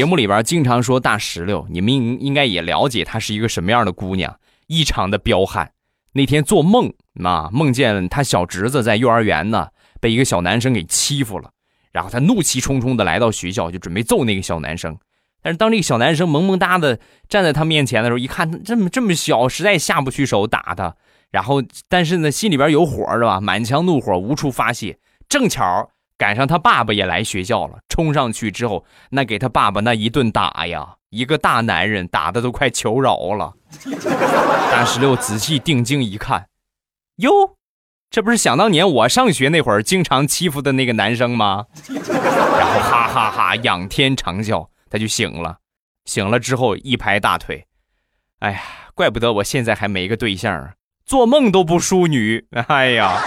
节目里边经常说大石榴，你们应应该也了解她是一个什么样的姑娘，异常的彪悍。那天做梦啊，梦见她小侄子在幼儿园呢，被一个小男生给欺负了，然后她怒气冲冲的来到学校，就准备揍那个小男生。但是当这个小男生萌萌哒的站在他面前的时候，一看这么这么小，实在下不去手打他。然后，但是呢，心里边有火是吧？满腔怒火无处发泄，正巧。赶上他爸爸也来学校了，冲上去之后，那给他爸爸那一顿打呀，一个大男人打的都快求饶了。大石榴仔细定睛一看，哟，这不是想当年我上学那会儿经常欺负的那个男生吗？然后哈哈哈仰天长啸，他就醒了。醒了之后一拍大腿，哎呀，怪不得我现在还没个对象，做梦都不淑女。哎呀。